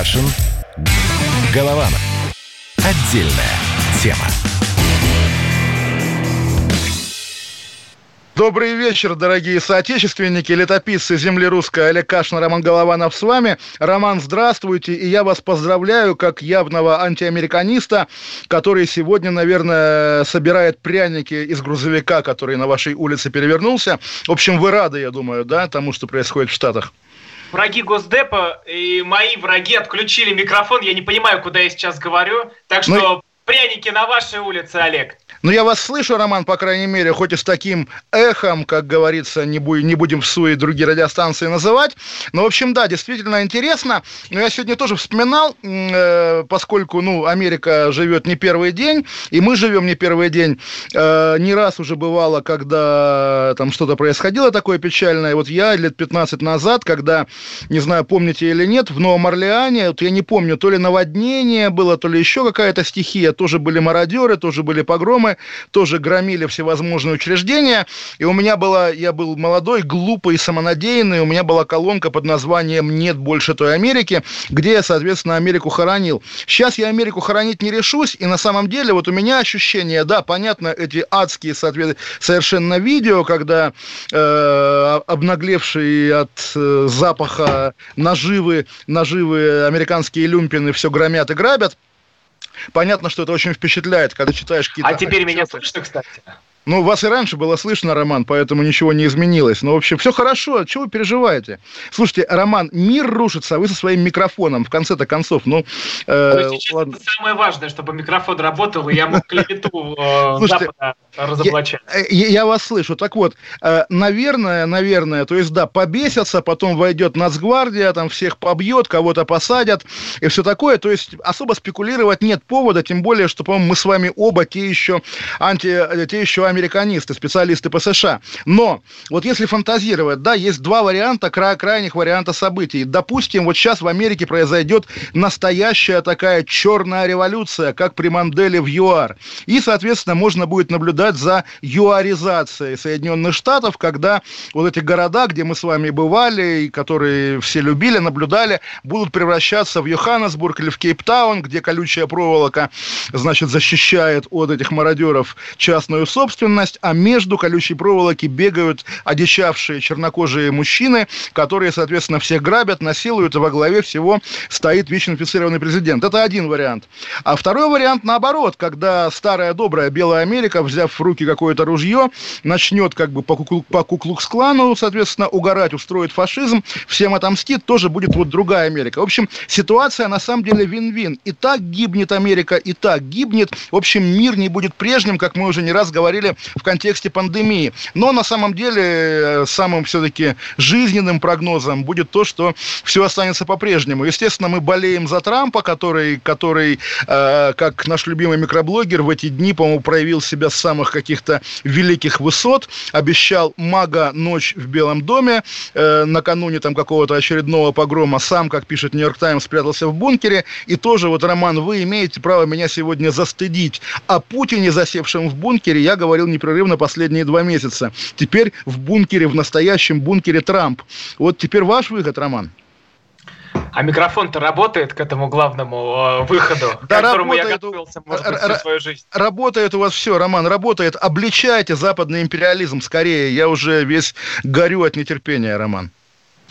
Кашин. Голованов. Отдельная тема. Добрый вечер, дорогие соотечественники, летописцы земли русской Олег Кашин, Роман Голованов с вами. Роман, здравствуйте, и я вас поздравляю как явного антиамериканиста, который сегодня, наверное, собирает пряники из грузовика, который на вашей улице перевернулся. В общем, вы рады, я думаю, да, тому, что происходит в Штатах? Враги Госдепа и мои враги отключили микрофон. Я не понимаю, куда я сейчас говорю. Так ну что. Пряники на вашей улице, Олег. Ну, я вас слышу, Роман, по крайней мере, хоть и с таким эхом, как говорится, не, бу- не будем в суе другие радиостанции называть. Но, в общем, да, действительно интересно. Но я сегодня тоже вспоминал, э, поскольку, ну, Америка живет не первый день, и мы живем не первый день. Э, не раз уже бывало, когда там что-то происходило такое печальное. Вот я лет 15 назад, когда, не знаю, помните или нет, в Новом Орлеане, вот я не помню, то ли наводнение было, то ли еще какая-то стихия, тоже были мародеры, тоже были погромы, тоже громили всевозможные учреждения. И у меня была, я был молодой, глупый, самонадеянный, у меня была колонка под названием «Нет больше той Америки», где я, соответственно, Америку хоронил. Сейчас я Америку хоронить не решусь, и на самом деле вот у меня ощущение, да, понятно, эти адские совершенно видео, когда э, обнаглевшие от э, запаха наживы, наживы американские люмпины все громят и грабят, Понятно, что это очень впечатляет, когда читаешь какие-то... А теперь меня слышно, кстати? Ну, вас и раньше было слышно, Роман, поэтому ничего не изменилось. Но, в общем, все хорошо, чего вы переживаете? Слушайте, Роман, мир рушится, а вы со своим микрофоном, в конце-то концов, ну... Э, ладно. Это самое важное, чтобы микрофон работал, и я мог клевету э, Слушайте, разоблачать. Я, э, я вас слышу. Так вот, э, наверное, наверное, то есть, да, побесятся, потом войдет Нацгвардия, там всех побьет, кого-то посадят, и все такое. То есть, особо спекулировать нет повода, тем более, что, по-моему, мы с вами оба те еще анти... те еще американисты, специалисты по США. Но вот если фантазировать, да, есть два варианта, кра крайних варианта событий. Допустим, вот сейчас в Америке произойдет настоящая такая черная революция, как при Манделе в ЮАР. И, соответственно, можно будет наблюдать за юаризацией Соединенных Штатов, когда вот эти города, где мы с вами бывали, и которые все любили, наблюдали, будут превращаться в Йоханнесбург или в Кейптаун, где колючая проволока, значит, защищает от этих мародеров частную собственность, собственность, а между колючей проволоки бегают одичавшие чернокожие мужчины, которые, соответственно, всех грабят, насилуют, и во главе всего стоит ВИЧ-инфицированный президент. Это один вариант. А второй вариант наоборот, когда старая добрая Белая Америка, взяв в руки какое-то ружье, начнет как бы по, куклу, по Куклукс-клану, соответственно, угорать, устроит фашизм, всем отомстит, тоже будет вот другая Америка. В общем, ситуация на самом деле вин-вин. И так гибнет Америка, и так гибнет. В общем, мир не будет прежним, как мы уже не раз говорили, в контексте пандемии. Но на самом деле э, самым все-таки жизненным прогнозом будет то, что все останется по-прежнему. Естественно, мы болеем за Трампа, который, который э, как наш любимый микроблогер, в эти дни, по-моему, проявил себя с самых каких-то великих высот, обещал мага ночь в Белом доме, э, накануне там какого-то очередного погрома, сам, как пишет Нью-Йорк Таймс, спрятался в бункере, и тоже вот, Роман, вы имеете право меня сегодня застыдить. О Путине, засевшем в бункере, я говорил говорил непрерывно последние два месяца. Теперь в бункере, в настоящем бункере Трамп. Вот теперь ваш выход, Роман. А микрофон-то работает к этому главному э, выходу, да, к которому работает, я готовился, может быть, всю свою жизнь. Работает у вас все, Роман, работает. Обличайте западный империализм скорее. Я уже весь горю от нетерпения, Роман.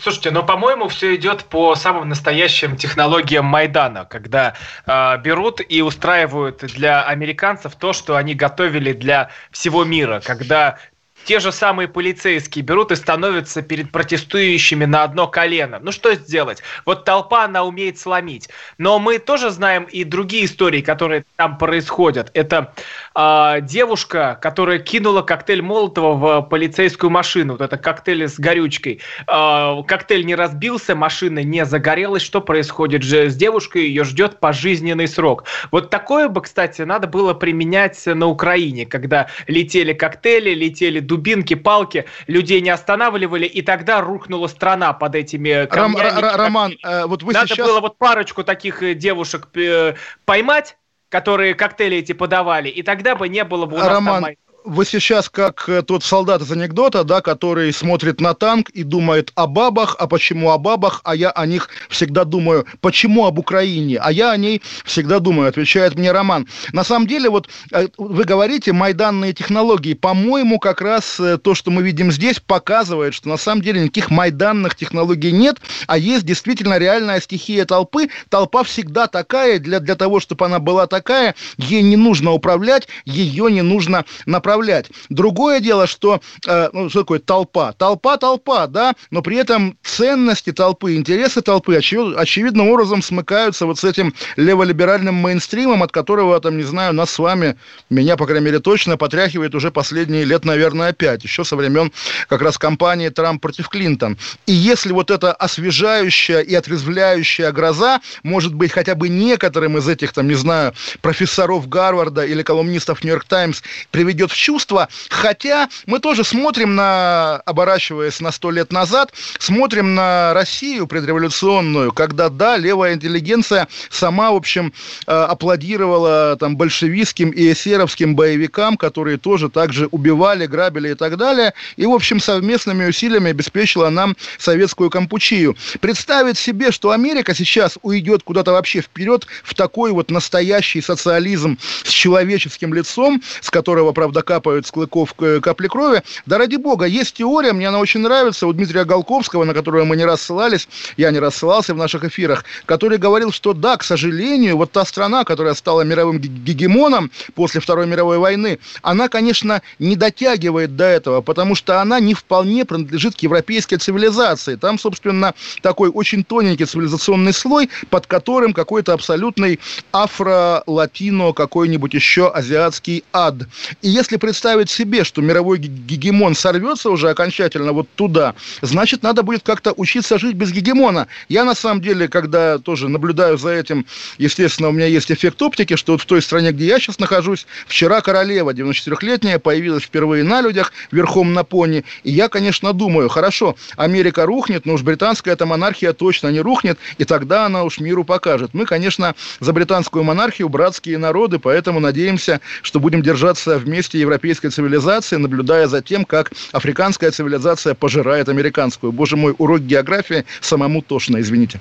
Слушайте, ну, по-моему, все идет по самым настоящим технологиям Майдана, когда э, берут и устраивают для американцев то, что они готовили для всего мира, когда те же самые полицейские берут и становятся перед протестующими на одно колено. Ну что сделать? Вот толпа, она умеет сломить. Но мы тоже знаем и другие истории, которые там происходят. Это э, девушка, которая кинула коктейль Молотова в полицейскую машину. Вот это коктейль с горючкой. Э, коктейль не разбился, машина не загорелась. Что происходит же с девушкой? Ее ждет пожизненный срок. Вот такое бы, кстати, надо было применять на Украине, когда летели коктейли, летели дубинки, палки, людей не останавливали, и тогда рухнула страна под этими камнями. Ром, Роман, э, вот вы Надо сейчас... было вот парочку таких э, девушек э, поймать, которые коктейли эти подавали, и тогда бы не было бы у нас Роман, там вы сейчас как э, тот солдат из анекдота, да, который смотрит на танк и думает о бабах, а почему о бабах, а я о них всегда думаю, почему об Украине, а я о ней всегда думаю, отвечает мне Роман. На самом деле, вот э, вы говорите, майданные технологии, по-моему, как раз э, то, что мы видим здесь, показывает, что на самом деле никаких майданных технологий нет, а есть действительно реальная стихия толпы. Толпа всегда такая, для, для того, чтобы она была такая, ей не нужно управлять, ее не нужно направлять управлять. Другое дело, что, э, ну, что такое толпа? Толпа, толпа, да, но при этом ценности толпы, интересы толпы очевид, очевидным образом смыкаются вот с этим леволиберальным мейнстримом, от которого, там, не знаю, нас с вами, меня, по крайней мере, точно потряхивает уже последние лет, наверное, пять, еще со времен как раз кампании Трамп против Клинтон. И если вот эта освежающая и отрезвляющая гроза может быть хотя бы некоторым из этих, там, не знаю, профессоров Гарварда или колумнистов Нью-Йорк Таймс приведет в чувство, хотя мы тоже смотрим на, оборачиваясь на сто лет назад, смотрим на Россию предреволюционную, когда, да, левая интеллигенция сама, в общем, э, аплодировала там большевистским и эсеровским боевикам, которые тоже также убивали, грабили и так далее, и, в общем, совместными усилиями обеспечила нам советскую кампучию. Представить себе, что Америка сейчас уйдет куда-то вообще вперед в такой вот настоящий социализм с человеческим лицом, с которого, правда, капают с клыков капли крови. Да ради бога, есть теория, мне она очень нравится, у Дмитрия Голковского, на которую мы не раз ссылались, я не раз ссылался в наших эфирах, который говорил, что да, к сожалению, вот та страна, которая стала мировым гегемоном после Второй мировой войны, она, конечно, не дотягивает до этого, потому что она не вполне принадлежит к европейской цивилизации. Там, собственно, такой очень тоненький цивилизационный слой, под которым какой-то абсолютный афро-латино, какой-нибудь еще азиатский ад. И если представить себе, что мировой гегемон сорвется уже окончательно вот туда, значит, надо будет как-то учиться жить без гегемона. Я, на самом деле, когда тоже наблюдаю за этим, естественно, у меня есть эффект оптики, что вот в той стране, где я сейчас нахожусь, вчера королева, 94-летняя, появилась впервые на людях, верхом на пони, и я, конечно, думаю, хорошо, Америка рухнет, но уж британская эта монархия точно не рухнет, и тогда она уж миру покажет. Мы, конечно, за британскую монархию братские народы, поэтому надеемся, что будем держаться вместе и европейской цивилизации, наблюдая за тем, как африканская цивилизация пожирает американскую. Боже мой, урок географии самому тошно, извините.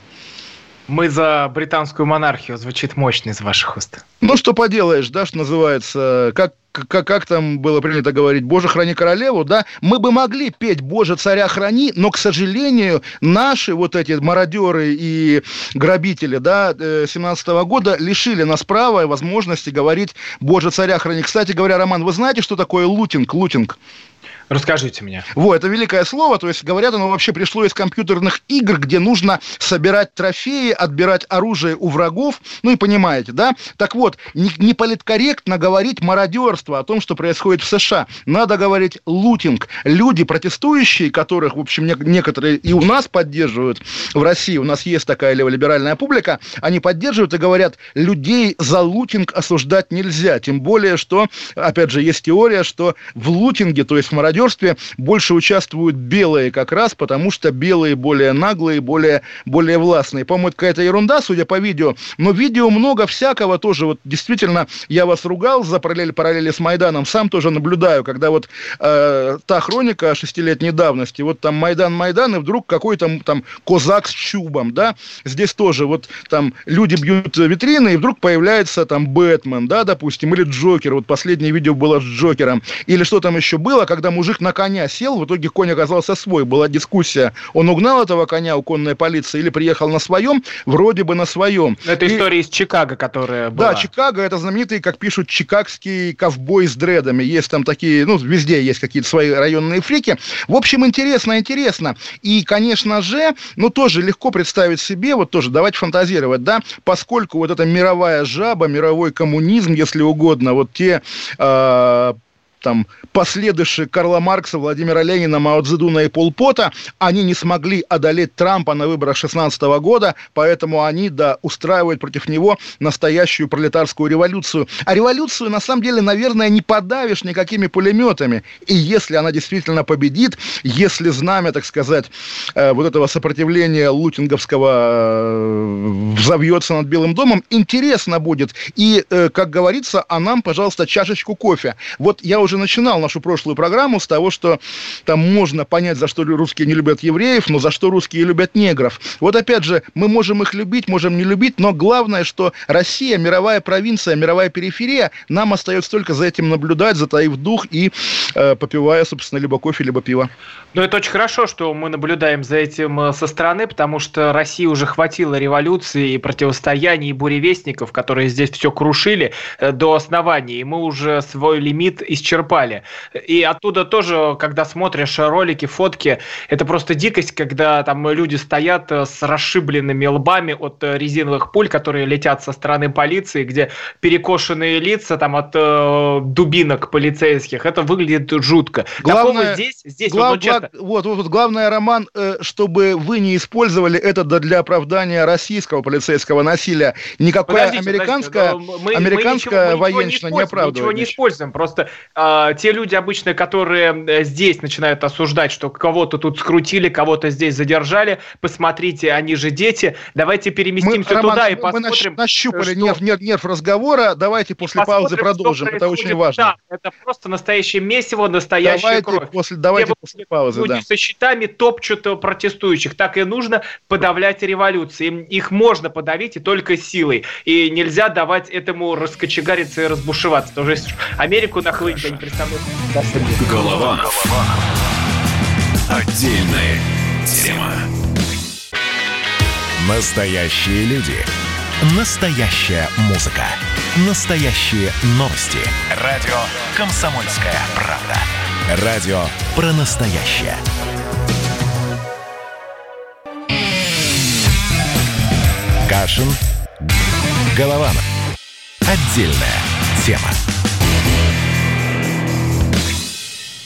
Мы за британскую монархию. Звучит мощно из ваших уст. Ну, что поделаешь, да, что называется, как как, как там было принято говорить, «Боже, храни королеву», да, мы бы могли петь «Боже, царя храни», но, к сожалению, наши вот эти мародеры и грабители, да, 17 -го года лишили нас права и возможности говорить «Боже, царя храни». Кстати говоря, Роман, вы знаете, что такое лутинг? Лутинг. Расскажите мне. Вот, это великое слово, то есть, говорят, оно вообще пришло из компьютерных игр, где нужно собирать трофеи, отбирать оружие у врагов, ну и понимаете, да? Так вот, не, не политкорректно говорить мародерство о том, что происходит в США. Надо говорить лутинг. Люди, протестующие, которых, в общем, не, некоторые и у нас поддерживают в России, у нас есть такая леволиберальная публика, они поддерживают и говорят, людей за лутинг осуждать нельзя, тем более, что, опять же, есть теория, что в лутинге, то есть в мародерстве, мародерстве больше участвуют белые как раз, потому что белые более наглые, более, более властные. По-моему, это какая-то ерунда, судя по видео, но видео много всякого тоже. Вот действительно, я вас ругал за параллели, параллели с Майданом, сам тоже наблюдаю, когда вот э, та хроника шестилетней давности, вот там Майдан, Майдан, и вдруг какой-то там козак с чубом, да, здесь тоже вот там люди бьют витрины, и вдруг появляется там Бэтмен, да, допустим, или Джокер, вот последнее видео было с Джокером, или что там еще было, когда мужик мужик на коня сел, в итоге конь оказался свой. Была дискуссия, он угнал этого коня у конной полиции или приехал на своем, вроде бы на своем. Это и... история из Чикаго, которая была. Да, Чикаго, это знаменитый, как пишут, чикагский ковбой с дредами. Есть там такие, ну, везде есть какие-то свои районные фрики. В общем, интересно, интересно. И, конечно же, ну, тоже легко представить себе, вот тоже давайте фантазировать, да, поскольку вот эта мировая жаба, мировой коммунизм, если угодно, вот те э, там, последующие Карла Маркса, Владимира Ленина, Мао Цзэдуна и Полпота, они не смогли одолеть Трампа на выборах 16 года, поэтому они, да, устраивают против него настоящую пролетарскую революцию. А революцию, на самом деле, наверное, не подавишь никакими пулеметами. И если она действительно победит, если знамя, так сказать, э, вот этого сопротивления лутинговского э, взовьется над Белым домом, интересно будет. И, э, как говорится, а нам, пожалуйста, чашечку кофе. Вот я уже уже начинал нашу прошлую программу с того, что там можно понять, за что русские не любят евреев, но за что русские любят негров. Вот опять же, мы можем их любить, можем не любить, но главное, что Россия, мировая провинция, мировая периферия, нам остается только за этим наблюдать, затаив дух и э, попивая, собственно, либо кофе, либо пиво. Ну, это очень хорошо, что мы наблюдаем за этим э, со стороны, потому что России уже хватило революции и противостояний, и буревестников, которые здесь все крушили э, до основания, и мы уже свой лимит исчерпали. И оттуда тоже, когда смотришь ролики, фотки, это просто дикость, когда там люди стоят э, с расшибленными лбами от резиновых пуль, которые летят со стороны полиции, где перекошенные лица там от э, дубинок полицейских. Это выглядит жутко. Главное, Такого здесь, здесь глав, вот, честно... вот, вот, вот, главное, Роман, э, чтобы вы не использовали это для оправдания российского полицейского насилия. Никакое подождите, американское, подождите, мы, американское мы военщина не, не оправдывает. Ничего не используем. Просто э, те люди обычно, которые э, здесь начинают осуждать, что кого-то тут скрутили, кого-то здесь задержали, посмотрите, они же дети, давайте переместимся мы, туда Роман, и посмотрим. Мы нащупали что... нерв, нерв, нерв разговора, давайте после паузы продолжим, это очень важно. Да, это просто настоящее месиво, настоящая давайте кровь. После, давайте после паузы, люди да. со щитами топчут протестующих, так и нужно подавлять революции. Их можно подавить и только силой. И нельзя давать этому раскочегариться и разбушеваться. Потому что Америку нахлынуть, представляю. Голова. Отдельная тема. Настоящие люди. Настоящая музыка. Настоящие новости. Радио «Комсомольская правда». Радио про настоящее. Кашин. Голованов. Отдельная тема.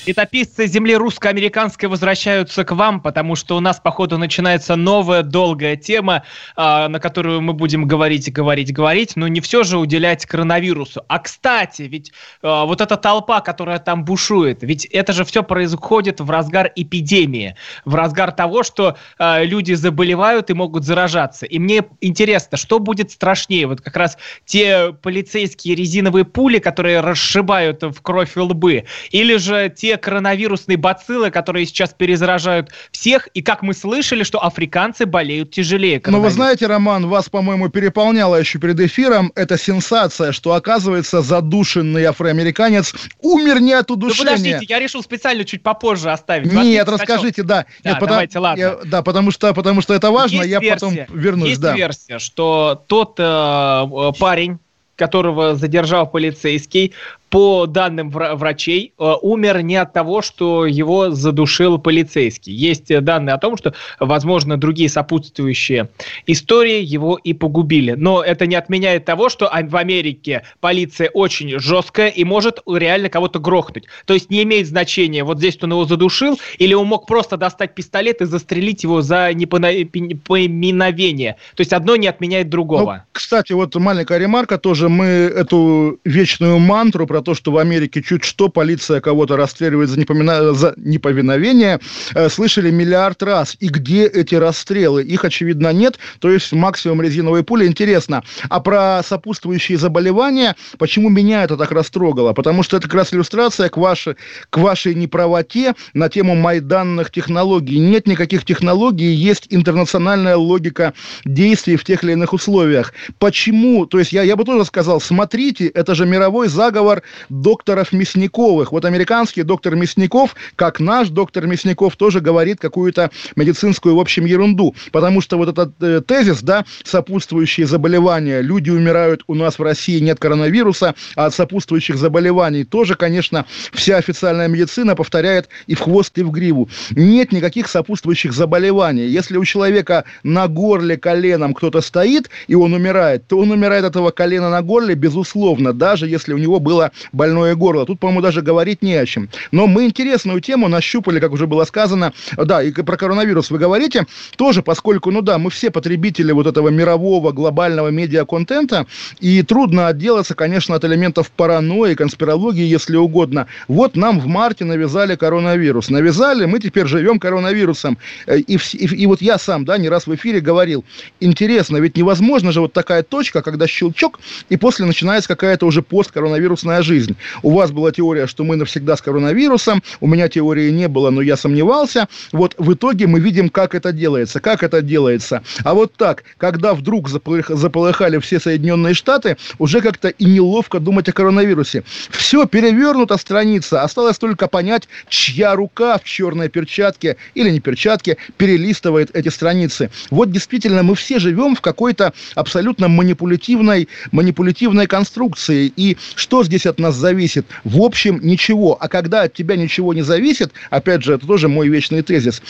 Летописцы земли русско-американской возвращаются к вам, потому что у нас, походу, начинается новая долгая тема, э, на которую мы будем говорить, говорить, говорить, но не все же уделять коронавирусу. А, кстати, ведь э, вот эта толпа, которая там бушует, ведь это же все происходит в разгар эпидемии, в разгар того, что э, люди заболевают и могут заражаться. И мне интересно, что будет страшнее? Вот как раз те полицейские резиновые пули, которые расшибают в кровь и лбы, или же те коронавирусные бациллы, которые сейчас перезаражают всех, и как мы слышали, что африканцы болеют тяжелее. Но вы знаете, Роман, вас, по-моему, переполняло еще перед эфиром эта сенсация, что, оказывается, задушенный афроамериканец умер не от удушения. Ну, подождите, я решил специально чуть попозже оставить. Нет, расскажите, да. да Нет, давайте, потому, ладно. Я, да, потому что, потому что это важно, есть я версия, потом вернусь. Есть да. версия, что тот э парень, которого задержал полицейский, по данным врачей, э, умер не от того, что его задушил полицейский. Есть э, данные о том, что, возможно, другие сопутствующие истории его и погубили. Но это не отменяет того, что в Америке полиция очень жесткая и может реально кого-то грохнуть. То есть не имеет значения, вот здесь он его задушил, или он мог просто достать пистолет и застрелить его за непоминовение. То есть одно не отменяет другого. Ну, кстати, вот маленькая ремарка тоже. Мы эту вечную мантру про то, что в Америке чуть что полиция кого-то расстреливает за, непомина... за неповиновение, э, слышали миллиард раз. И где эти расстрелы? Их, очевидно, нет. То есть максимум резиновой пули. Интересно. А про сопутствующие заболевания, почему меня это так растрогало? Потому что это как раз иллюстрация к вашей, к вашей неправоте на тему майданных технологий. Нет никаких технологий, есть интернациональная логика действий в тех или иных условиях. Почему? То есть я, я бы тоже сказал, смотрите, это же мировой заговор докторов Мясниковых. Вот американский доктор Мясников, как наш доктор Мясников, тоже говорит какую-то медицинскую, в общем, ерунду. Потому что вот этот э, тезис, да, сопутствующие заболевания, люди умирают у нас в России, нет коронавируса, а от сопутствующих заболеваний тоже, конечно, вся официальная медицина повторяет и в хвост, и в гриву. Нет никаких сопутствующих заболеваний. Если у человека на горле коленом кто-то стоит, и он умирает, то он умирает от этого колена на горле, безусловно, даже если у него было больное горло. Тут, по-моему, даже говорить не о чем. Но мы интересную тему нащупали, как уже было сказано. Да, и про коронавирус вы говорите. Тоже, поскольку, ну да, мы все потребители вот этого мирового глобального медиаконтента, и трудно отделаться, конечно, от элементов паранойи, конспирологии, если угодно. Вот нам в марте навязали коронавирус. Навязали, мы теперь живем коронавирусом. Э, и, и, и вот я сам, да, не раз в эфире говорил, интересно, ведь невозможно же вот такая точка, когда щелчок, и после начинается какая-то уже посткоронавирусная жизнь. У вас была теория, что мы навсегда с коронавирусом, у меня теории не было, но я сомневался. Вот в итоге мы видим, как это делается. Как это делается? А вот так, когда вдруг заполыхали все Соединенные Штаты, уже как-то и неловко думать о коронавирусе. Все, перевернута страница. Осталось только понять, чья рука в черной перчатке или не перчатке перелистывает эти страницы. Вот действительно мы все живем в какой-то абсолютно манипулятивной, манипулятивной конструкции. И что здесь от нас зависит? В общем, ничего. А когда от тебя ничего не зависит, опять же, это тоже мой вечный тезис,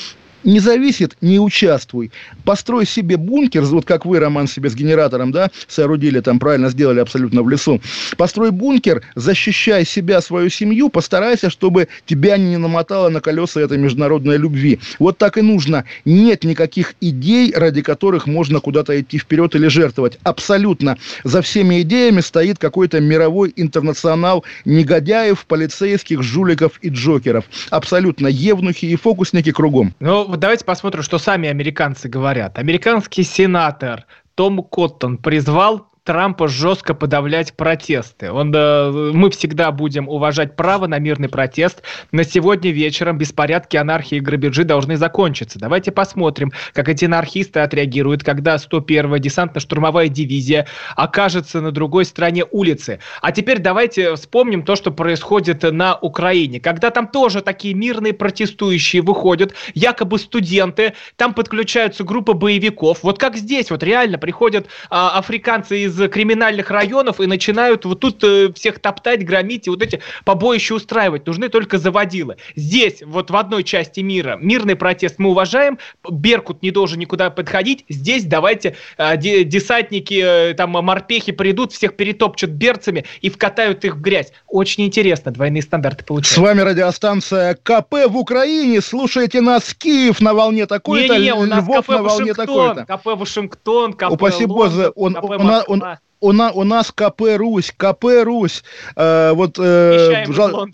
не зависит, не участвуй. Построй себе бункер, вот как вы, Роман, себе с генератором, да, соорудили, там правильно сделали абсолютно в лесу. Построй бункер, защищай себя, свою семью, постарайся, чтобы тебя не намотало на колеса этой международной любви. Вот так и нужно. Нет никаких идей, ради которых можно куда-то идти вперед или жертвовать. Абсолютно. За всеми идеями стоит какой-то мировой интернационал негодяев, полицейских, жуликов и джокеров. Абсолютно. Евнухи и фокусники кругом. Ну, вот давайте посмотрим, что сами американцы говорят. Американский сенатор Том Коттон призвал Трампа жестко подавлять протесты. Он, э, мы всегда будем уважать право на мирный протест. На сегодня вечером беспорядки, анархии и грабежи должны закончиться. Давайте посмотрим, как эти анархисты отреагируют, когда 101-я десантно-штурмовая дивизия окажется на другой стороне улицы. А теперь давайте вспомним то, что происходит на Украине. Когда там тоже такие мирные протестующие выходят, якобы студенты, там подключаются группы боевиков. Вот как здесь, вот реально приходят а, африканцы из из криминальных районов и начинают вот тут э, всех топтать, громить и вот эти побоища устраивать. Нужны только заводилы. Здесь, вот в одной части мира, мирный протест мы уважаем, Беркут не должен никуда подходить. Здесь давайте э, десантники, э, там морпехи придут, всех перетопчут берцами и вкатают их в грязь. Очень интересно, двойные стандарты получаются. С вами радиостанция КП в Украине. Слушайте нас, Киев на волне такой-то, Львов на волне такой-то. КП Вашингтон, КП Упаси Боже, он, КП он, он, у, на, у нас КП Русь, КП Русь. Э, вот, э, жал...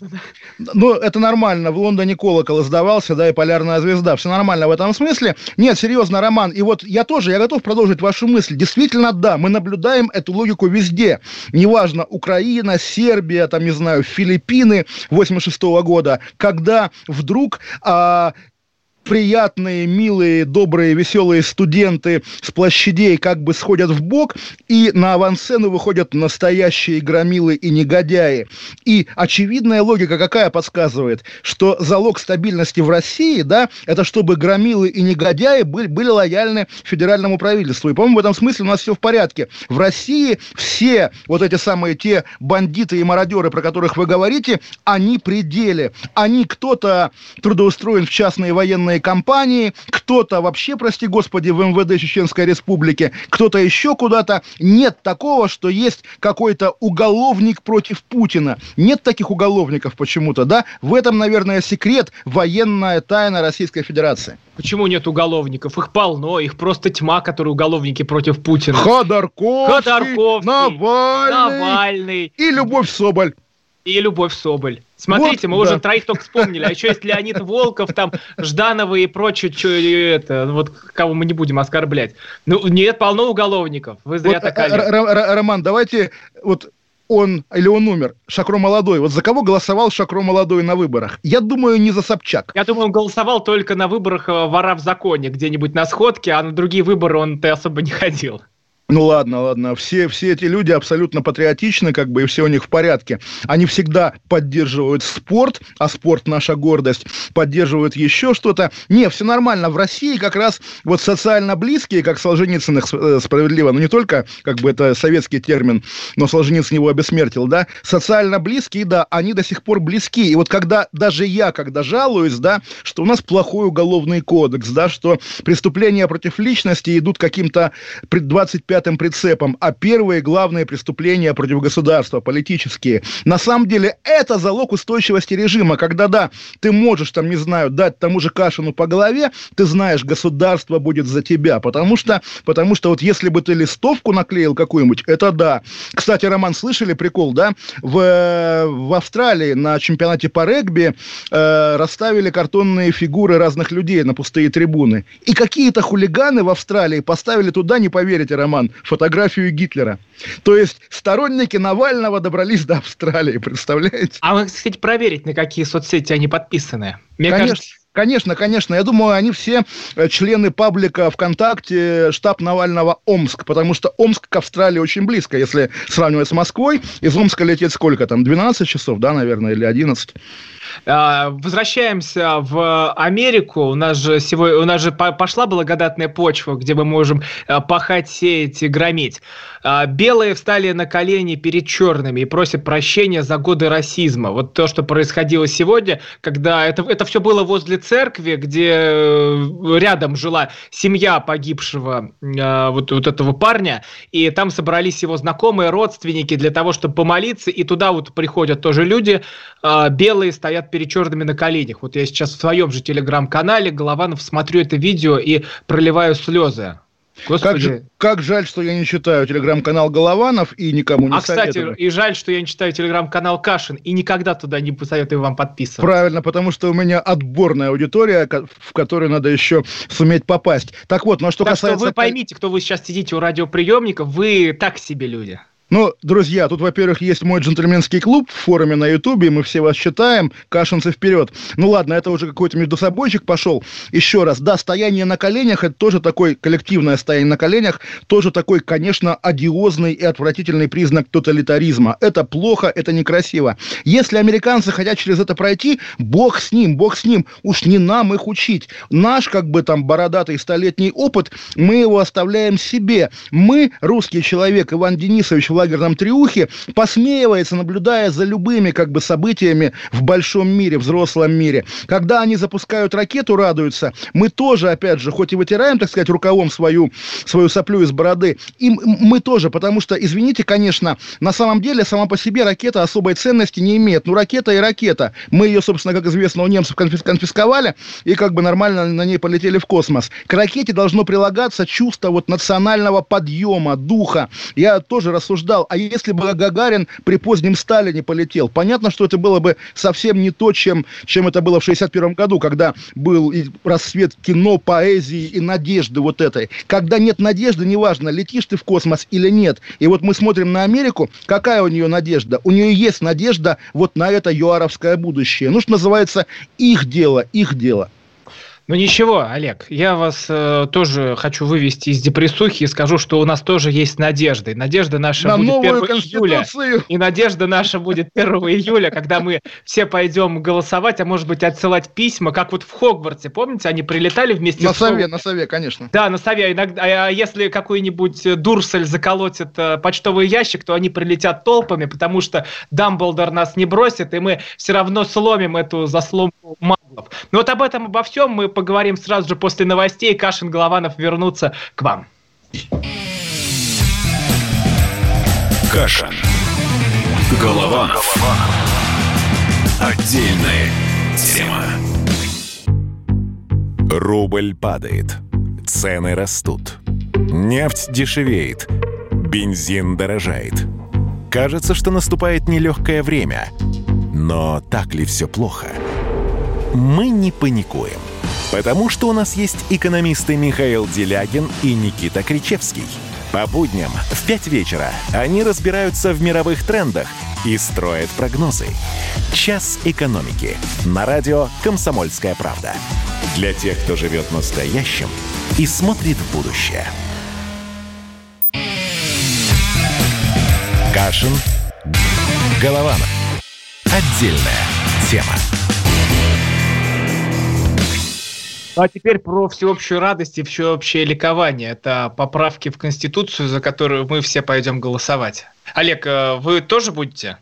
Ну, это нормально. В Лондоне колокол издавался, да, и полярная звезда. Все нормально в этом смысле. Нет, серьезно, Роман. И вот я тоже, я готов продолжить вашу мысль. Действительно, да, мы наблюдаем эту логику везде. Неважно, Украина, Сербия, там, не знаю, Филиппины 86 -го года, когда вдруг а, приятные, милые, добрые, веселые студенты с площадей как бы сходят в бок, и на авансцену выходят настоящие громилы и негодяи. И очевидная логика какая подсказывает, что залог стабильности в России, да, это чтобы громилы и негодяи были, были лояльны федеральному правительству. И, по-моему, в этом смысле у нас все в порядке. В России все вот эти самые те бандиты и мародеры, про которых вы говорите, они пределе. Они кто-то трудоустроен в частные военные военные компании, кто-то вообще, прости господи, в МВД Чеченской Республики, кто-то еще куда-то. Нет такого, что есть какой-то уголовник против Путина. Нет таких уголовников почему-то, да? В этом, наверное, секрет военная тайна Российской Федерации. Почему нет уголовников? Их полно, их просто тьма, которые уголовники против Путина. Ходорковский, Ходорковский Навальный, Навальный и Любовь Соболь. И Любовь Соболь. Смотрите, вот, мы да. уже троих только вспомнили. А еще есть Леонид Волков, там, Жданова и прочее, что это, вот кого мы не будем оскорблять. Ну, нет, полно уголовников. Вы зря вот, так Роман, давайте вот он или он умер, Шакро Молодой. Вот за кого голосовал Шакро Молодой на выборах? Я думаю, не за Собчак. Я думаю, он голосовал только на выборах э, вора в законе, где-нибудь на сходке, а на другие выборы он-то особо не ходил. Ну ладно, ладно, все, все эти люди абсолютно патриотичны, как бы, и все у них в порядке. Они всегда поддерживают спорт, а спорт наша гордость, поддерживают еще что-то. Не, все нормально. В России как раз вот социально близкие, как Солженицын их э, справедливо, ну не только, как бы это советский термин, но Солженицын его обесмертил, да, социально близкие, да, они до сих пор близки. И вот когда даже я, когда жалуюсь, да, что у нас плохой уголовный кодекс, да, что преступления против личности идут каким-то 25 пятым прицепом, а первые главные преступления против государства, политические. На самом деле это залог устойчивости режима, когда, да, ты можешь, там, не знаю, дать тому же Кашину по голове, ты знаешь, государство будет за тебя, потому что, потому что вот если бы ты листовку наклеил какую-нибудь, это да. Кстати, Роман, слышали прикол, да? В, в Австралии на чемпионате по регби э, расставили картонные фигуры разных людей на пустые трибуны. И какие-то хулиганы в Австралии поставили туда, не поверите, Роман, Фотографию Гитлера. То есть сторонники Навального добрались до Австралии, представляете? А вы, кстати, проверить, на какие соцсети они подписаны. Мне Конечно. кажется, Конечно, конечно. Я думаю, они все э, члены паблика ВКонтакте штаб Навального Омск, потому что Омск к Австралии очень близко, если сравнивать с Москвой. Из Омска лететь сколько там? 12 часов, да, наверное, или 11? А, возвращаемся в Америку. У нас же сегодня, у нас же пошла благодатная почва, где мы можем а, пахать, сеять и громить. А, белые встали на колени перед черными и просят прощения за годы расизма. Вот то, что происходило сегодня, когда это, это все было возле церкви, где э, рядом жила семья погибшего вот, вот этого парня, и там собрались его знакомые, родственники для того, чтобы помолиться, и туда вот приходят тоже люди, белые стоят стоят перед черными на коленях. Вот я сейчас в своем же телеграм-канале Голованов смотрю это видео и проливаю слезы. Как, же, как жаль, что я не читаю телеграм-канал Голованов и никому не а, советую. кстати, и жаль, что я не читаю телеграм-канал Кашин и никогда туда не посоветую вам подписываться. Правильно, потому что у меня отборная аудитория, в которую надо еще суметь попасть. Так вот, ну а что так касается... что вы поймите, кто вы сейчас сидите у радиоприемников, вы так себе люди. Ну, друзья, тут, во-первых, есть мой джентльменский клуб в форуме на Ютубе, мы все вас читаем, кашинцы вперед. Ну ладно, это уже какой-то между собойчик пошел. Еще раз, да, стояние на коленях, это тоже такой, коллективное стояние на коленях, тоже такой, конечно, одиозный и отвратительный признак тоталитаризма. Это плохо, это некрасиво. Если американцы хотят через это пройти, бог с ним, бог с ним, уж не нам их учить. Наш, как бы там, бородатый столетний опыт, мы его оставляем себе. Мы, русский человек, Иван Денисович, лагерном Триухе, посмеивается, наблюдая за любыми как бы событиями в большом мире, взрослом мире. Когда они запускают ракету, радуются, мы тоже, опять же, хоть и вытираем, так сказать, рукавом свою, свою соплю из бороды, и мы тоже, потому что, извините, конечно, на самом деле сама по себе ракета особой ценности не имеет. Ну, ракета и ракета. Мы ее, собственно, как известно, у немцев конфисковали и как бы нормально на ней полетели в космос. К ракете должно прилагаться чувство вот национального подъема, духа. Я тоже рассуждаю рассуждал, а если бы Гагарин при позднем Сталине полетел? Понятно, что это было бы совсем не то, чем, чем это было в 61 году, когда был и рассвет кино, поэзии и надежды вот этой. Когда нет надежды, неважно, летишь ты в космос или нет. И вот мы смотрим на Америку, какая у нее надежда? У нее есть надежда вот на это юаровское будущее. Ну, что называется, их дело, их дело. Ну ничего, Олег, я вас э, тоже хочу вывести из депрессухи и скажу, что у нас тоже есть надежда. И надежда наша На будет 1 июля. И надежда наша будет 1 июля, когда мы все пойдем голосовать, а может быть отсылать письма, как вот в Хогвартсе, помните, они прилетали вместе на с... На сове, на сове, конечно. Да, на сове. Иногда, а если какой-нибудь Дурсель заколотит э, почтовый ящик, то они прилетят толпами, потому что Дамблдор нас не бросит, и мы все равно сломим эту засломку Но вот об этом, обо всем мы поговорим сразу же после новостей. Кашин Голованов вернутся к вам. Кашин. Голованов. Отдельная тема. Рубль падает. Цены растут. Нефть дешевеет. Бензин дорожает. Кажется, что наступает нелегкое время. Но так ли все плохо? Мы не паникуем. Потому что у нас есть экономисты Михаил Делягин и Никита Кричевский. По будням в 5 вечера они разбираются в мировых трендах и строят прогнозы. «Час экономики» на радио «Комсомольская правда». Для тех, кто живет настоящим и смотрит в будущее. Кашин. Голованов. Отдельная тема. Ну, а теперь про всеобщую радость и всеобщее ликование. Это поправки в Конституцию, за которую мы все пойдем голосовать. Олег, э, вы тоже будете?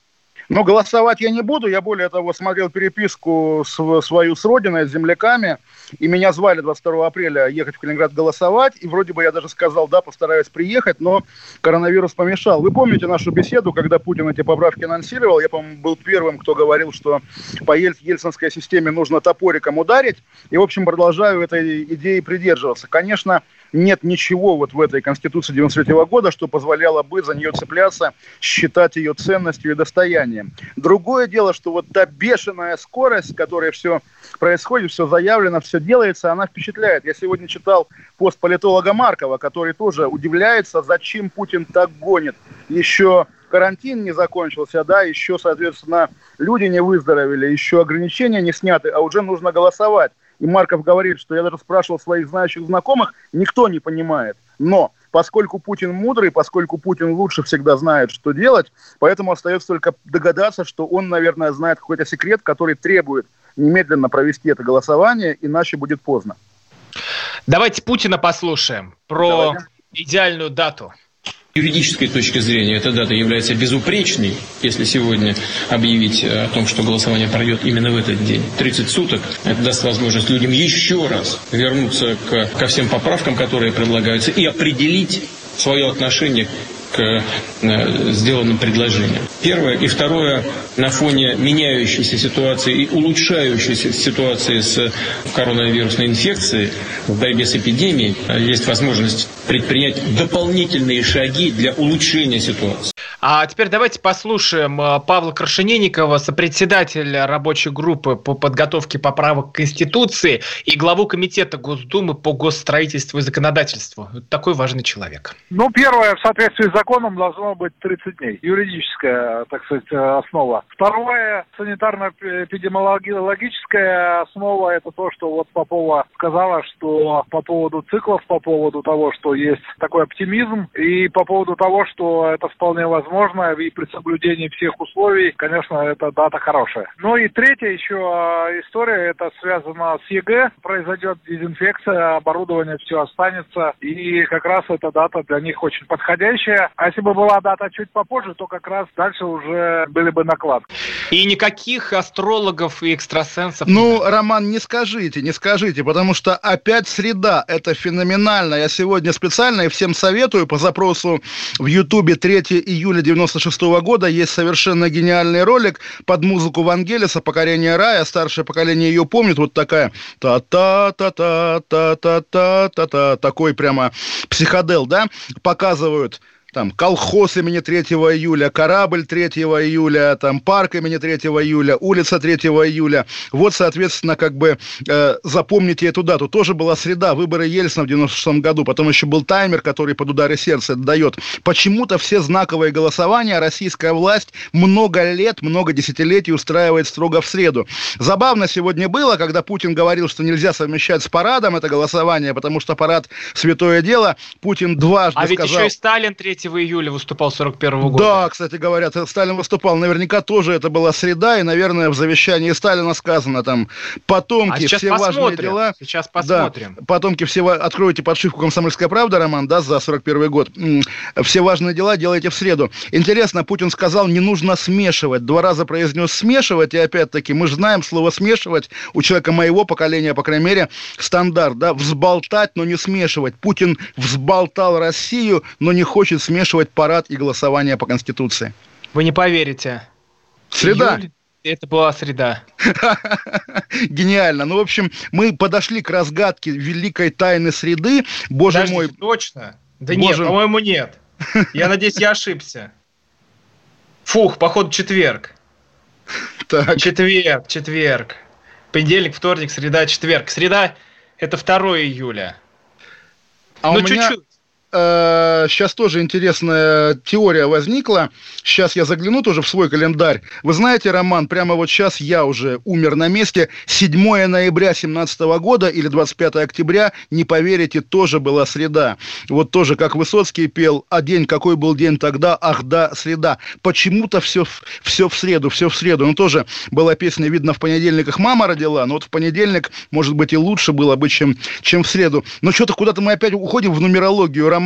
Но голосовать я не буду. Я более того смотрел переписку свою с родиной, с земляками. И меня звали 22 апреля ехать в Калининград голосовать. И вроде бы я даже сказал, да, постараюсь приехать, но коронавирус помешал. Вы помните нашу беседу, когда Путин эти поправки анонсировал? Я, по-моему, был первым, кто говорил, что по ель- ельцинской системе нужно топориком ударить. И, в общем, продолжаю этой идеи придерживаться. Конечно, нет ничего вот в этой Конституции 93 -го года, что позволяло бы за нее цепляться, считать ее ценностью и достоянием. Другое дело, что вот та бешеная скорость, которая все происходит, все заявлено, все делается, она впечатляет. Я сегодня читал пост политолога Маркова, который тоже удивляется, зачем Путин так гонит. Еще карантин не закончился, да, еще, соответственно, люди не выздоровели, еще ограничения не сняты, а уже нужно голосовать. И Марков говорит, что я даже спрашивал своих знающих знакомых, никто не понимает. Но поскольку Путин мудрый, поскольку Путин лучше всегда знает, что делать, поэтому остается только догадаться, что он, наверное, знает какой-то секрет, который требует немедленно провести это голосование, иначе будет поздно. Давайте Путина послушаем про Давайте. идеальную дату юридической точки зрения эта дата является безупречной, если сегодня объявить о том, что голосование пройдет именно в этот день. 30 суток. Это даст возможность людям еще раз вернуться к, ко всем поправкам, которые предлагаются, и определить свое отношение к э, сделанным предложениям. Первое. И второе, на фоне меняющейся ситуации и улучшающейся ситуации с коронавирусной инфекцией в борьбе с эпидемией есть возможность предпринять дополнительные шаги для улучшения ситуации. А теперь давайте послушаем э, Павла Крашенинникова, сопредседателя рабочей группы по подготовке поправок к Конституции и главу комитета Госдумы по госстроительству и законодательству. Такой важный человек. Ну, первое, в соответствии с законом должно быть 30 дней. Юридическая, так сказать, основа. Второе, санитарно-эпидемиологическая основа, это то, что вот Попова сказала, что по поводу циклов, по поводу того, что есть такой оптимизм, и по поводу того, что это вполне возможно возможно, и при соблюдении всех условий, конечно, эта дата хорошая. Ну и третья еще а, история, это связано с ЕГЭ. Произойдет дезинфекция, оборудование все останется, и как раз эта дата для них очень подходящая. А если бы была дата чуть попозже, то как раз дальше уже были бы накладки. И никаких астрологов и экстрасенсов. Ну, Роман, не скажите, не скажите, потому что опять среда. Это феноменально. Я сегодня специально и всем советую по запросу в Ютубе 3 июля 96 -го года есть совершенно гениальный ролик под музыку Вангелиса «Покорение рая». Старшее поколение ее помнит. Вот такая та-та-та-та-та-та-та-та. Такой прямо психодел, да? Показывают там колхоз имени 3 июля, корабль 3 июля, там парк имени 3 июля, улица 3 июля. Вот, соответственно, как бы э, запомните эту дату. Тоже была среда, выборы Ельцина в 96 году, потом еще был таймер, который под удары сердца дает. Почему-то все знаковые голосования российская власть много лет, много десятилетий устраивает строго в среду. Забавно сегодня было, когда Путин говорил, что нельзя совмещать с парадом это голосование, потому что парад святое дело. Путин дважды а сказал... А ведь еще и Сталин 3 июля выступал 41 -го года. Да, кстати говоря, Сталин выступал. Наверняка тоже это была среда, и, наверное, в завещании Сталина сказано там потомки, а все посмотрим. важные дела. Сейчас посмотрим. Да, потомки все... Откройте подшивку «Комсомольская правда», Роман, да, за 41 год. Все важные дела делайте в среду. Интересно, Путин сказал, не нужно смешивать. Два раза произнес смешивать, и опять-таки мы же знаем слово смешивать у человека моего поколения, по крайней мере, стандарт, да, взболтать, но не смешивать. Путин взболтал Россию, но не хочет смешивать парад и голосование по Конституции. Вы не поверите. Среда. Июль, это была среда. Гениально. Ну, в общем, мы подошли к разгадке великой тайны среды. Боже Подождите, мой. Точно? Да Боже... нет, по-моему, нет. Я надеюсь, я ошибся. Фух, походу, четверг. Так. Четверг, четверг. Понедельник, вторник, среда, четверг. Среда – это 2 июля. А ну, чуть-чуть сейчас э, тоже интересная теория возникла. Сейчас я загляну тоже в свой календарь. Вы знаете, Роман, прямо вот сейчас я уже умер на месте. 7 ноября 17 года или 25 октября, не поверите, тоже была среда. Вот тоже, как Высоцкий пел, а день, какой был день тогда, ах да, среда. Почему-то все, все в среду, все в среду. Ну, тоже была песня, видно, в понедельниках мама родила, но вот в понедельник, может быть, и лучше было бы, чем, чем в среду. Но что-то куда-то мы опять уходим в нумерологию, роман,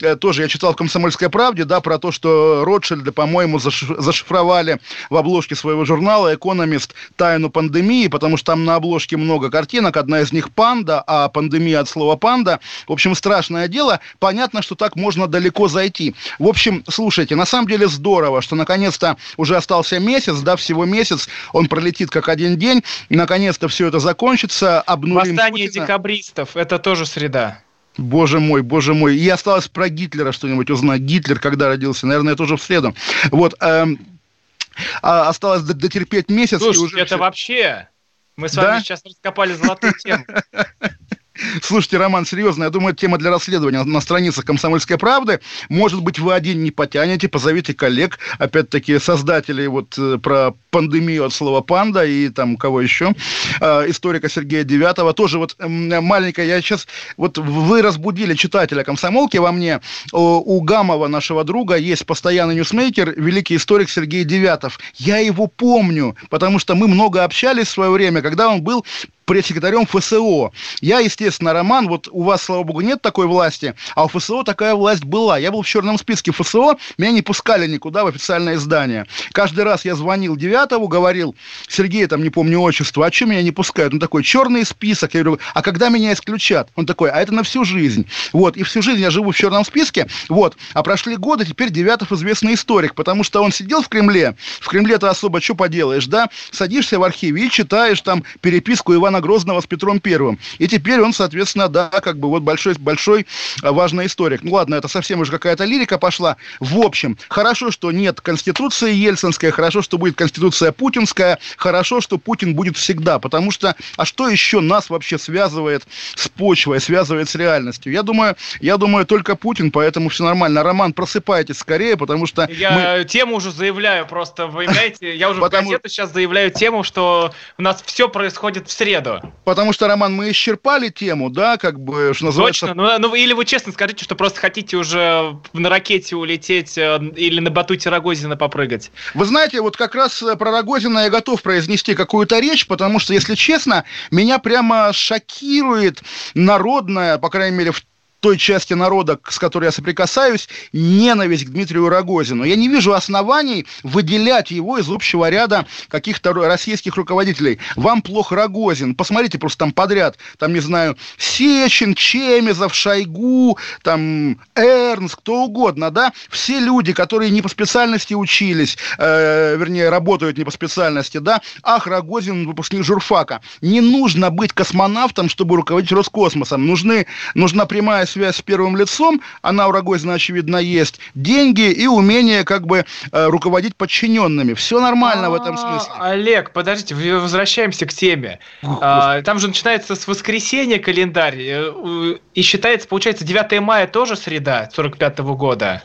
э, тоже я читал в «Комсомольской правде», да, про то, что Ротшильды, по-моему, зашифровали в обложке своего журнала «Экономист» тайну пандемии, потому что там на обложке много картинок, одна из них панда, а пандемия от слова панда. В общем, страшное дело. Понятно, что так можно далеко зайти. В общем, слушайте, на самом деле здорово, что наконец-то уже остался месяц, да, всего месяц, он пролетит как один день, наконец-то все это закончится, обнулим Восстание Путина. декабристов, это тоже среда. Боже мой, боже мой. И осталось про Гитлера что-нибудь узнать. Гитлер когда родился? Наверное, это уже в среду. Вот. А осталось дотерпеть месяц. Слушай, уже это все... вообще... Мы с да? вами сейчас раскопали золотую тему. Слушайте, Роман, серьезно, я думаю, тема для расследования на страницах «Комсомольской правды». Может быть, вы один не потянете, позовите коллег, опять-таки, создателей вот э, про пандемию от слова «панда» и там кого еще, э, историка Сергея Девятова. Тоже вот маленькая, я сейчас, вот вы разбудили читателя «Комсомолки» во мне. У Гамова, нашего друга, есть постоянный ньюсмейкер, великий историк Сергей Девятов. Я его помню, потому что мы много общались в свое время, когда он был пресс-секретарем ФСО. Я, естественно, Роман, вот у вас, слава богу, нет такой власти, а у ФСО такая власть была. Я был в черном списке ФСО, меня не пускали никуда в официальное издание. Каждый раз я звонил девятому, говорил, Сергей, там, не помню отчество, а что меня не пускают? Он такой, черный список. Я говорю, а когда меня исключат? Он такой, а это на всю жизнь. Вот, и всю жизнь я живу в черном списке, вот, а прошли годы, теперь Девятов известный историк, потому что он сидел в Кремле, в Кремле-то особо что поделаешь, да, садишься в архиве и читаешь там переписку Ивана Ивана Грозного с Петром Первым. И теперь он, соответственно, да, как бы вот большой, большой а, важный историк. Ну ладно, это совсем уже какая-то лирика пошла. В общем, хорошо, что нет Конституции Ельцинской, хорошо, что будет Конституция Путинская, хорошо, что Путин будет всегда, потому что, а что еще нас вообще связывает с почвой, связывает с реальностью? Я думаю, я думаю, только Путин, поэтому все нормально. Роман, просыпайтесь скорее, потому что... Я мы... тему уже заявляю просто, вы понимаете, я уже в газету сейчас заявляю тему, что у нас все происходит в среду среду. Потому что, Роман, мы исчерпали тему, да, как бы, что называется... Точно, ну, ну или вы честно скажите, что просто хотите уже на ракете улететь э, или на батуте Рогозина попрыгать. Вы знаете, вот как раз э, про Рогозина я готов произнести какую-то речь, потому что, если честно, меня прямо шокирует народная, по крайней мере, в той части народа, с которой я соприкасаюсь, ненависть к Дмитрию Рогозину. Я не вижу оснований выделять его из общего ряда каких-то российских руководителей. Вам плохо Рогозин. Посмотрите просто там подряд. Там, не знаю, Сечин, Чемезов, Шойгу, там Эрнст, кто угодно, да? Все люди, которые не по специальности учились, э, вернее, работают не по специальности, да? Ах, Рогозин, выпускник журфака. Не нужно быть космонавтом, чтобы руководить Роскосмосом. Нужны, нужна прямая связь с первым лицом, она у Рогозина, очевидно, есть, деньги и умение как бы э, руководить подчиненными. Все нормально в этом а, смысле. Олег, подождите, возвращаемся к теме. А, там же начинается с воскресенья календарь, э, и считается, получается, 9 мая тоже среда 45 -го года.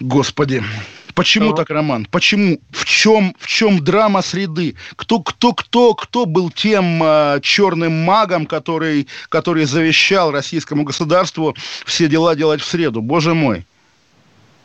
Господи. Почему Что? так, Роман? Почему? В чем, в чем драма среды? Кто, кто, кто, кто был тем э, черным магом, который, который завещал российскому государству все дела делать в среду? Боже мой.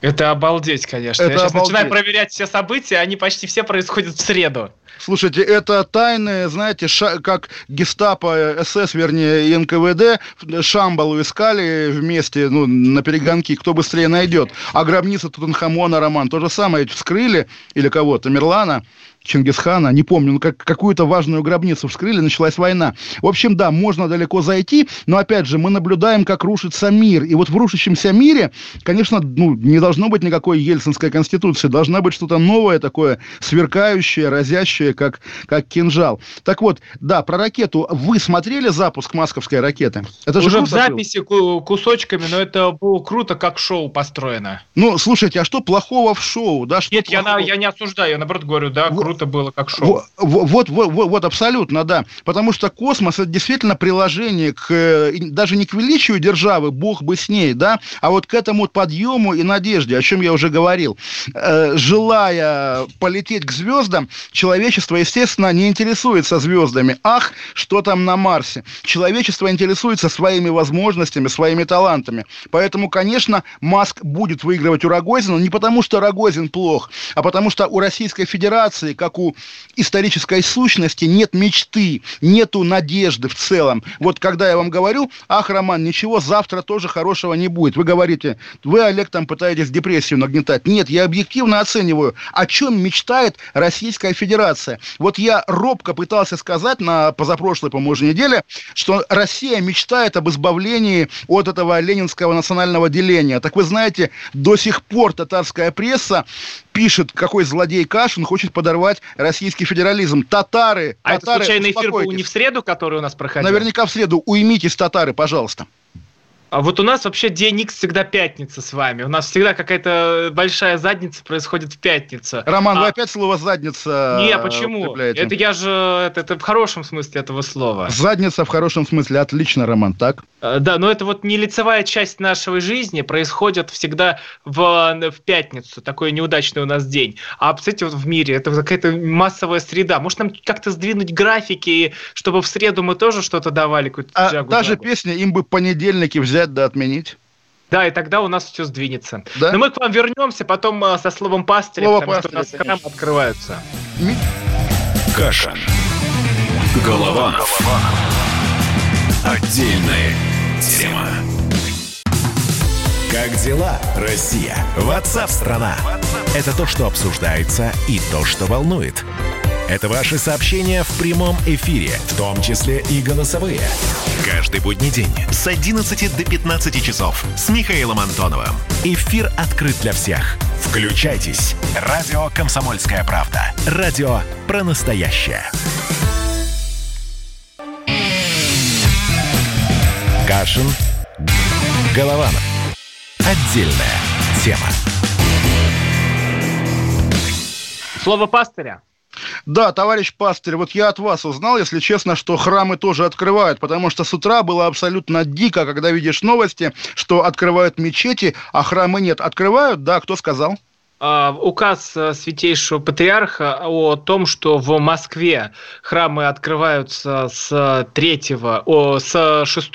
Это обалдеть, конечно. Это Я сейчас обалдеть. начинаю проверять все события, они почти все происходят в среду. Слушайте, это тайны, знаете, ша- как гестапо, СС, вернее, и НКВД Шамбалу искали вместе, ну, на перегонки, кто быстрее найдет. А гробница Тутанхамона, Роман, то же самое вскрыли, или кого-то, Мерлана, Чингисхана, не помню, ну, как, какую-то важную гробницу вскрыли, началась война. В общем, да, можно далеко зайти, но, опять же, мы наблюдаем, как рушится мир. И вот в рушащемся мире, конечно, ну, не должно быть никакой ельцинской конституции, должна быть что-то новое такое, сверкающее, разящее, как, как кинжал. Так вот, да, про ракету. Вы смотрели запуск московской ракеты? Это Уже в записи был? кусочками, но это было круто, как шоу построено. Ну, слушайте, а что плохого в шоу? Да, что Нет, я, на, я не осуждаю, я наоборот говорю, да, круто круто было, как шоу. Вот, вот, вот, вот, абсолютно, да. Потому что космос это действительно приложение к, э, даже не к величию державы, бог бы с ней, да, а вот к этому подъему и надежде, о чем я уже говорил. Э, желая полететь к звездам, человечество, естественно, не интересуется звездами. Ах, что там на Марсе. Человечество интересуется своими возможностями, своими талантами. Поэтому, конечно, Маск будет выигрывать у Рогозина не потому, что Рогозин плох, а потому что у Российской Федерации, как как у исторической сущности нет мечты, нету надежды в целом. Вот когда я вам говорю, ах, Роман, ничего, завтра тоже хорошего не будет. Вы говорите, вы, Олег, там пытаетесь депрессию нагнетать. Нет, я объективно оцениваю, о чем мечтает Российская Федерация. Вот я робко пытался сказать на позапрошлой, по-моему, неделе, что Россия мечтает об избавлении от этого ленинского национального деления. Так вы знаете, до сих пор татарская пресса пишет, какой злодей Кашин хочет подорвать российский федерализм. Татары, а татары, это случайный эфир был не в среду, который у нас проходил? Наверняка в среду. Уймитесь, татары, пожалуйста. А вот у нас вообще день X всегда пятница с вами. У нас всегда какая-то большая задница происходит в пятницу. Роман, а... вы опять слово задница. Не, почему? Это я же это, это в хорошем смысле этого слова. Задница в хорошем смысле. Отлично, Роман, так? А, да, но это вот не лицевая часть нашей жизни происходит всегда в, в пятницу. Такой неудачный у нас день. А, кстати, вот в мире это какая-то массовая среда. Может, нам как-то сдвинуть графики, чтобы в среду мы тоже что-то давали? А даже песня им бы понедельники взять взять да отменить. Да, и тогда у нас все сдвинется. Да? Но мы к вам вернемся потом а, со словом пастыря, Слово потому пастыря, что у нас храм открываются. Каша. Голова. Голова. Отдельная тема. Как дела, Россия? Ватсап-страна! Это то, что обсуждается и то, что волнует. Это ваши сообщения в прямом эфире, в том числе и голосовые. Каждый будний день с 11 до 15 часов с Михаилом Антоновым. Эфир открыт для всех. Включайтесь. Радио «Комсомольская правда». Радио про настоящее. Кашин. Голованов. Отдельная тема. Слово пастыря. Да, товарищ пастырь, вот я от вас узнал, если честно, что храмы тоже открывают, потому что с утра было абсолютно дико, когда видишь новости, что открывают мечети, а храмы нет. Открывают, да, кто сказал? А, указ э, святейшего патриарха о том, что в Москве храмы открываются с 3, о, с 6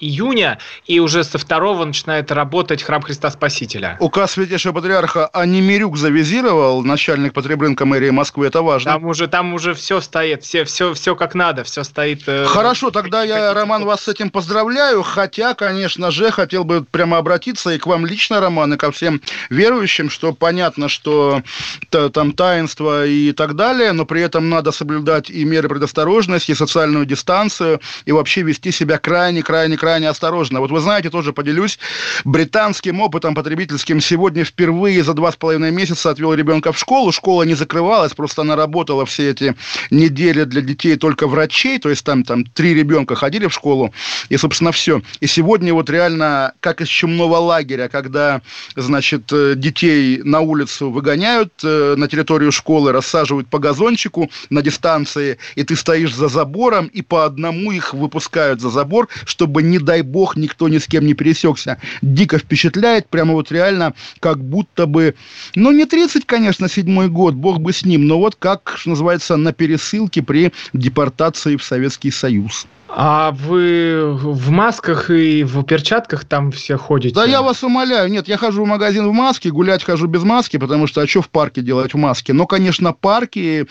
июня, и уже со 2 начинает работать храм Христа Спасителя. Указ святейшего патриарха а Немирюк завизировал, начальник потребрынка мэрии Москвы, это важно. Там уже, там уже все стоит, все, все, все как надо, все стоит. Э, Хорошо, тогда я, Роман, вас с этим поздравляю, хотя, конечно же, хотел бы прямо обратиться и к вам лично, Роман, и ко всем верующим, что понятно, понятно, что там таинство и так далее, но при этом надо соблюдать и меры предосторожности, и социальную дистанцию, и вообще вести себя крайне-крайне-крайне осторожно. Вот вы знаете, тоже поделюсь, британским опытом потребительским сегодня впервые за два с половиной месяца отвел ребенка в школу. Школа не закрывалась, просто она работала все эти недели для детей только врачей, то есть там, там три ребенка ходили в школу, и, собственно, все. И сегодня вот реально, как из чумного лагеря, когда, значит, э, детей на улице улицу выгоняют э, на территорию школы, рассаживают по газончику на дистанции, и ты стоишь за забором, и по одному их выпускают за забор, чтобы, не дай бог, никто ни с кем не пересекся. Дико впечатляет, прямо вот реально, как будто бы, ну, не 30, конечно, седьмой год, бог бы с ним, но вот как, что называется, на пересылке при депортации в Советский Союз. А вы в масках и в перчатках там все ходите? Да я вас умоляю. Нет, я хожу в магазин в маске, гулять хожу без маски, потому что а что в парке делать в маске? Но, конечно, парки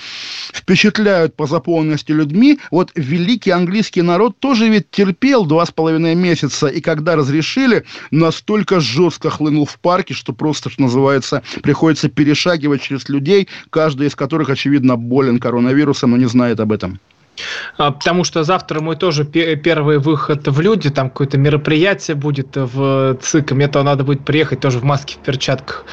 впечатляют по заполненности людьми. Вот великий английский народ тоже ведь терпел два с половиной месяца, и когда разрешили, настолько жестко хлынул в парке, что просто, что называется, приходится перешагивать через людей, каждый из которых, очевидно, болен коронавирусом, но не знает об этом. А, потому что завтра мой тоже первый выход в люди, там какое-то мероприятие будет в ЦИК, мне то надо будет приехать тоже в маске, в перчатках.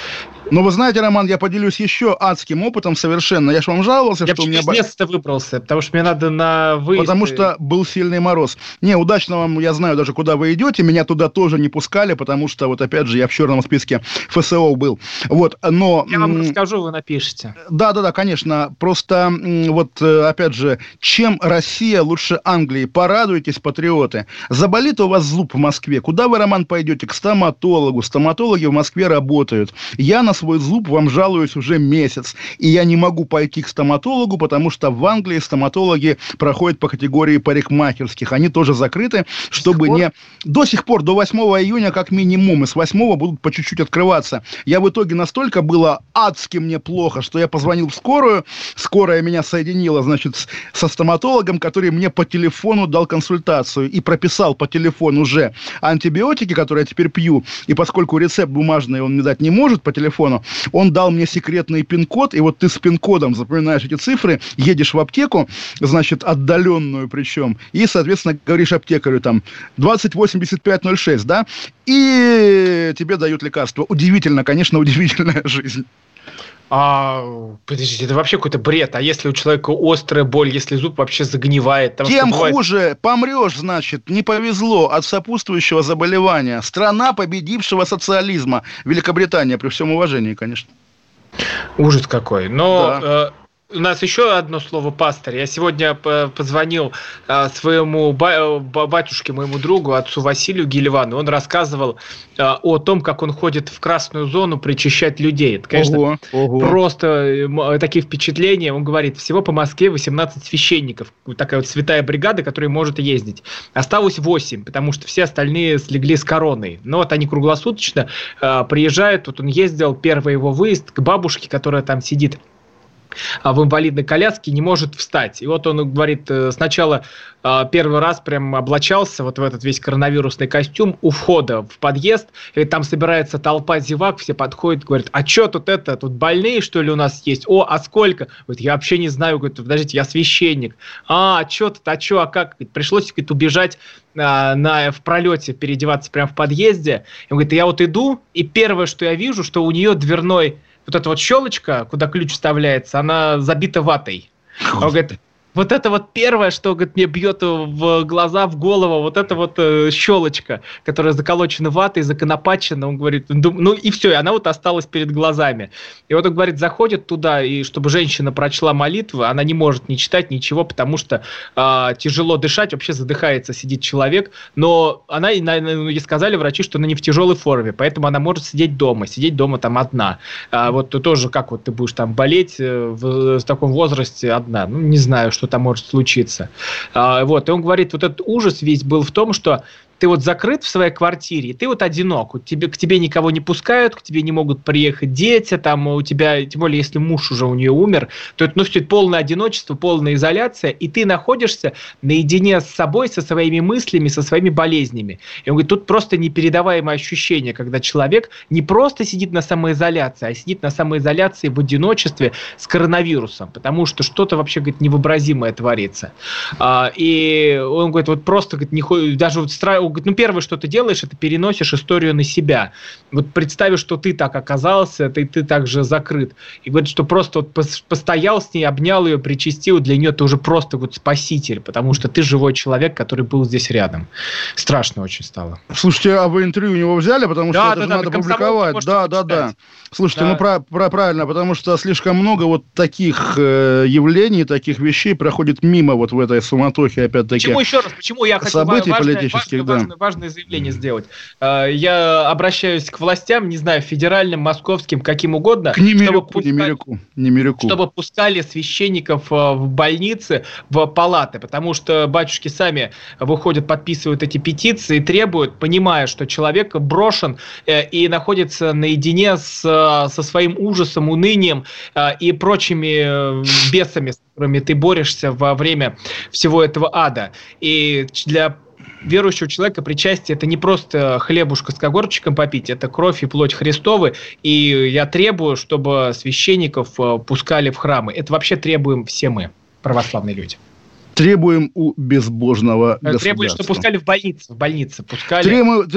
Но вы знаете, Роман, я поделюсь еще адским опытом совершенно. Я же вам жаловался, я что у меня... Я место выбрался, потому что мне надо на выезд. Потому что был сильный мороз. Не, удачно вам, я знаю даже, куда вы идете. Меня туда тоже не пускали, потому что, вот опять же, я в черном списке ФСО был. Вот, но... Я вам расскажу, вы напишите. Да-да-да, конечно. Просто, вот, э, опять же, чем Россия лучше Англии? Порадуйтесь, патриоты. Заболит у вас зуб в Москве. Куда вы, Роман, пойдете? К стоматологу. Стоматологи в Москве работают. Я на свой зуб вам жалуюсь уже месяц. И я не могу пойти к стоматологу, потому что в Англии стоматологи проходят по категории парикмахерских. Они тоже закрыты, чтобы не... До сих пор, до 8 июня как минимум, и с 8 будут по чуть-чуть открываться. Я в итоге настолько было адски мне плохо, что я позвонил в скорую, скорая меня соединила, значит, со стоматологом, который мне по телефону дал консультацию и прописал по телефону уже антибиотики, которые я теперь пью, и поскольку рецепт бумажный он мне дать не может по телефону, телефону. Он дал мне секретный пин-код, и вот ты с пин-кодом запоминаешь эти цифры, едешь в аптеку, значит, отдаленную причем, и, соответственно, говоришь аптекарю там 208506, да, и тебе дают лекарство. Удивительно, конечно, удивительная жизнь. А, подождите, это вообще какой-то бред. А если у человека острая боль, если зуб вообще загнивает? Там Тем бывает... хуже. Помрешь, значит. Не повезло от сопутствующего заболевания. Страна победившего социализма. Великобритания, при всем уважении, конечно. Ужас какой. Но да. У нас еще одно слово пастор. Я сегодня позвонил а, своему батюшке, моему другу, отцу Василию Гелевану. Он рассказывал а, о том, как он ходит в красную зону причащать людей. Это, конечно, ого, ого. просто э, такие впечатления. Он говорит, всего по Москве 18 священников. Такая вот святая бригада, которая может ездить. Осталось 8, потому что все остальные слегли с короной. Но вот они круглосуточно а, приезжают. Вот он ездил, первый его выезд к бабушке, которая там сидит в инвалидной коляске не может встать. И вот он говорит, э, сначала а, первый раз прям облачался вот в этот весь коронавирусный костюм у входа в подъезд, и там собирается толпа зевак, все подходят, говорят, а что тут это, тут больные что ли у нас есть? О, а сколько? Говорит, я вообще не знаю, говорит, подождите, я священник. А, а что тут, а что, а как? Говорит, пришлось говорит, убежать а, на, в пролете, переодеваться прямо в подъезде. И он говорит, я вот иду, и первое, что я вижу, что у нее дверной вот эта вот щелочка, куда ключ вставляется, она забита ватой. Он говорит, вот это вот первое, что говорит, мне бьет в глаза, в голову, вот эта вот э, щелочка, которая заколочена ватой, законопачена, он говорит, ну и все, и она вот осталась перед глазами. И вот он говорит, заходит туда, и чтобы женщина прочла молитву, она не может не читать ничего, потому что э, тяжело дышать, вообще задыхается, сидит человек, но она, ну, ей сказали врачи, что она не в тяжелой форме, поэтому она может сидеть дома, сидеть дома там одна. А вот тоже, как вот ты будешь там болеть э, в, в таком возрасте одна, ну не знаю, что что там может случиться. А, вот, и он говорит, вот этот ужас весь был в том, что ты вот закрыт в своей квартире, ты вот одинок, у тебя, к тебе никого не пускают, к тебе не могут приехать дети, там у тебя, тем более если муж уже у нее умер, то это, ну, все, это полное одиночество, полная изоляция, и ты находишься наедине с собой, со своими мыслями, со своими болезнями. И он говорит, тут просто непередаваемое ощущение, когда человек не просто сидит на самоизоляции, а сидит на самоизоляции в одиночестве с коронавирусом, потому что что-то вообще, говорит, невообразимое творится. А, и он говорит, вот просто, говорит, не, даже вот страх, говорит, ну первое, что ты делаешь, это переносишь историю на себя. Вот представь, что ты так оказался, ты, ты так же закрыт. И говорит, что просто вот постоял с ней, обнял ее, причастил, для нее ты уже просто вот спаситель, потому что ты живой человек, который был здесь рядом. Страшно очень стало. Слушайте, а вы интервью у него взяли, потому что да, это да, же да, надо публиковать. Да, да, да. Слушайте, да. ну про, про, правильно, потому что слишком много вот таких э, явлений, таких вещей проходит мимо вот в этой суматохе, опять-таки. Почему еще раз? Почему я хочу событий важное, политических, важное, да. Важное, важное заявление сделать? Э, я обращаюсь к властям, не знаю, федеральным, московским, каким угодно. К Немирюку, чтобы пускали, Немирюку, Немирюку. Чтобы пускали священников э, в больницы, в палаты, потому что батюшки сами выходят, подписывают эти петиции, требуют, понимая, что человек брошен э, и находится наедине с со своим ужасом, унынием и прочими э, бесами, с которыми ты борешься во время всего этого ада. И для верующего человека причастие это не просто хлебушка с когорчиком попить, это кровь и плоть Христовы. И я требую, чтобы священников э, пускали в храмы. Это вообще требуем все мы, православные люди. Требуем у безбожного Требуем, государства. чтобы пускали в больницы, в больницы пускали Требуем, в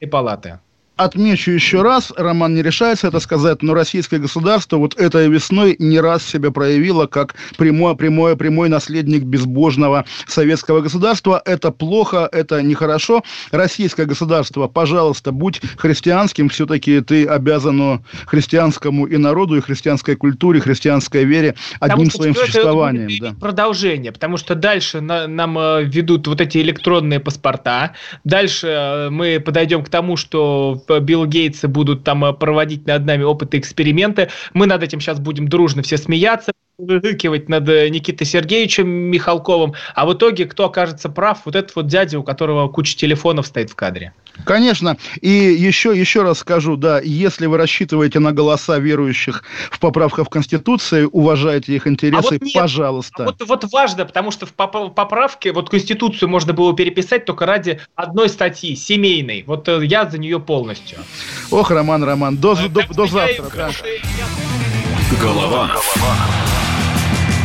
э, палаты. Отмечу еще раз, Роман не решается это сказать, но российское государство вот этой весной не раз себя проявило как прямой, прямой, прямой наследник безбожного советского государства. Это плохо, это нехорошо. Российское государство, пожалуйста, будь христианским, все-таки ты обязан христианскому и народу, и христианской культуре, христианской вере одним потому своим существованием. Это да. Продолжение, потому что дальше на, нам э, ведут вот эти электронные паспорта, дальше э, мы подойдем к тому, что Билл Гейтсы будут там э, проводить над нами опыты, эксперименты. Мы над этим сейчас будем дружно все смеяться, выкивать над э, Никитой Сергеевичем Михалковым, а в итоге кто окажется прав, вот этот вот дядя, у которого куча телефонов стоит в кадре. Конечно. И еще, еще раз скажу, да, если вы рассчитываете на голоса верующих в поправках в Конституции, уважайте их интересы, а вот нет, пожалуйста. А вот, вот важно, потому что в поправке, вот Конституцию можно было переписать только ради одной статьи, семейной. Вот э, я за нее полностью. Ох, Роман, Роман, до, до, до, до завтра. Да. Голова. Голова.